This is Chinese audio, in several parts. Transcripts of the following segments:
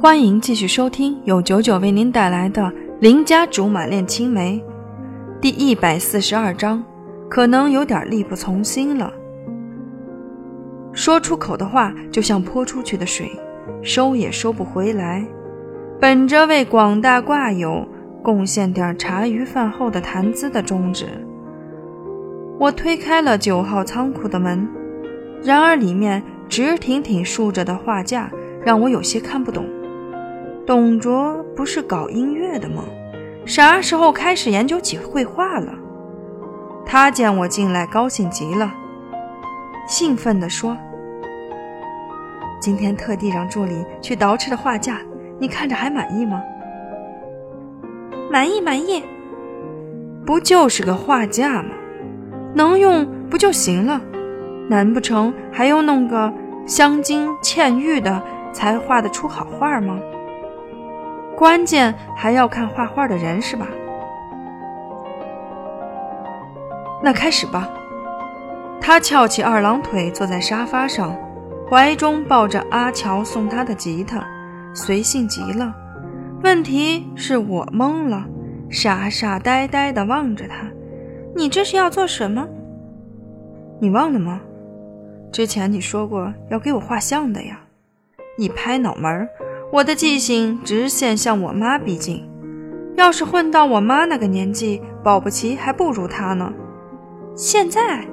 欢迎继续收听由九九为您带来的《邻家竹马恋青梅》第一百四十二章，可能有点力不从心了。说出口的话就像泼出去的水，收也收不回来。本着为广大挂友贡献点茶余饭后的谈资的宗旨，我推开了九号仓库的门。然而里面直挺挺竖着的画架让我有些看不懂。董卓不是搞音乐的吗？啥时候开始研究起绘画了？他见我进来，高兴极了，兴奋地说：“今天特地让助理去捯饬的画架，你看着还满意吗？”“满意，满意。”“不就是个画架吗？能用不就行了？难不成还要弄个镶金嵌玉的才画得出好画吗？”关键还要看画画的人是吧？那开始吧。他翘起二郎腿坐在沙发上，怀中抱着阿乔送他的吉他，随性极了。问题是我懵了，傻傻呆呆地望着他。你这是要做什么？你忘了吗？之前你说过要给我画像的呀。一拍脑门儿。我的记性直线向我妈逼近，要是混到我妈那个年纪，保不齐还不如她呢。现在，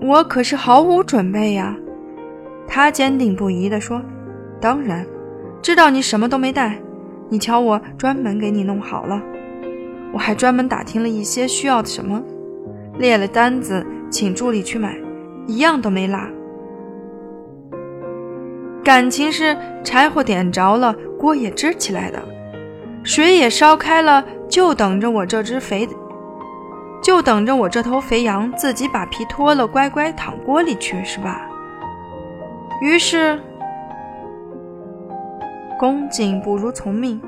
我可是毫无准备呀。她坚定不移地说：“当然，知道你什么都没带，你瞧我专门给你弄好了。我还专门打听了一些需要的什么，列了单子，请助理去买，一样都没落。”感情是柴火点着了，锅也支起来的，水也烧开了，就等着我这只肥，就等着我这头肥羊自己把皮脱了，乖乖躺锅里去，是吧？于是，恭敬不如从命。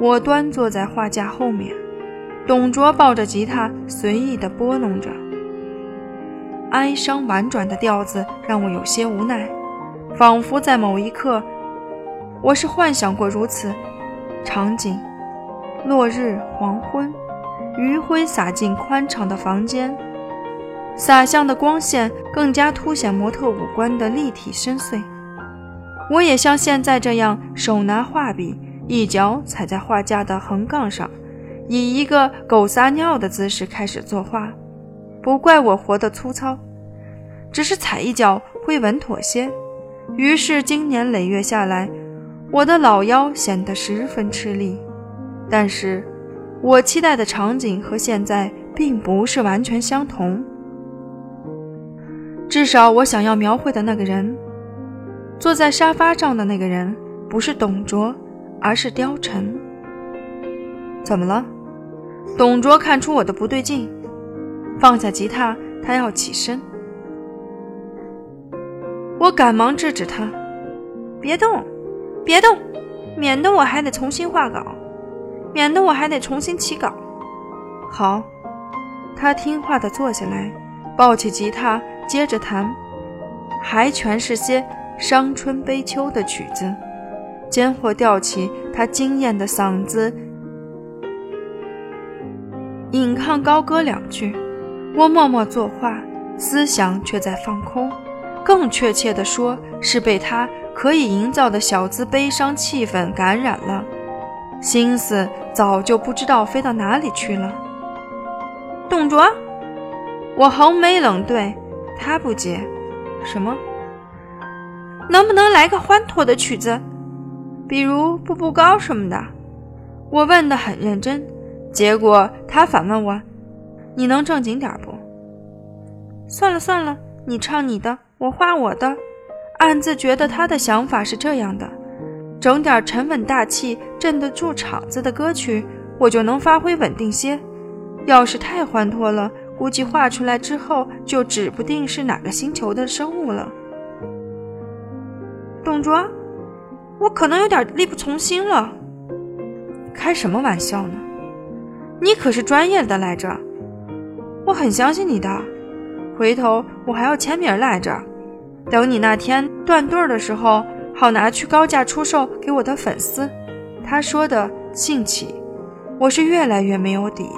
我端坐在画架后面，董卓抱着吉他随意地拨弄着，哀伤婉转的调子让我有些无奈。仿佛在某一刻，我是幻想过如此场景：落日黄昏，余晖洒进宽敞的房间，洒向的光线更加凸显模特五官的立体深邃。我也像现在这样，手拿画笔，一脚踩在画架的横杠上，以一个狗撒尿的姿势开始作画。不怪我活得粗糙，只是踩一脚会稳妥些。于是，经年累月下来，我的老腰显得十分吃力。但是，我期待的场景和现在并不是完全相同。至少，我想要描绘的那个人，坐在沙发上的那个人，不是董卓，而是貂蝉。怎么了？董卓看出我的不对劲，放下吉他，他要起身。我赶忙制止他：“别动，别动，免得我还得重新画稿，免得我还得重新起稿。”好，他听话的坐下来，抱起吉他，接着弹，还全是些伤春悲秋的曲子，间或吊起他惊艳的嗓子，引吭高歌两句。我默默作画，思想却在放空。更确切地说，是被他可以营造的小资悲伤气氛感染了，心思早就不知道飞到哪里去了。董卓，我横眉冷对，他不接。什么？能不能来个欢脱的曲子，比如步步高什么的？我问得很认真，结果他反问我：“你能正经点不？”算了算了，你唱你的。我画我的，暗自觉得他的想法是这样的：整点沉稳大气、镇得住场子的歌曲，我就能发挥稳定些。要是太欢脱了，估计画出来之后就指不定是哪个星球的生物了。董卓，我可能有点力不从心了。开什么玩笑呢？你可是专业的来着，我很相信你的。回头我还要签名来着。等你那天断对儿的时候，好拿去高价出售给我的粉丝。”他说的兴起，我是越来越没有底。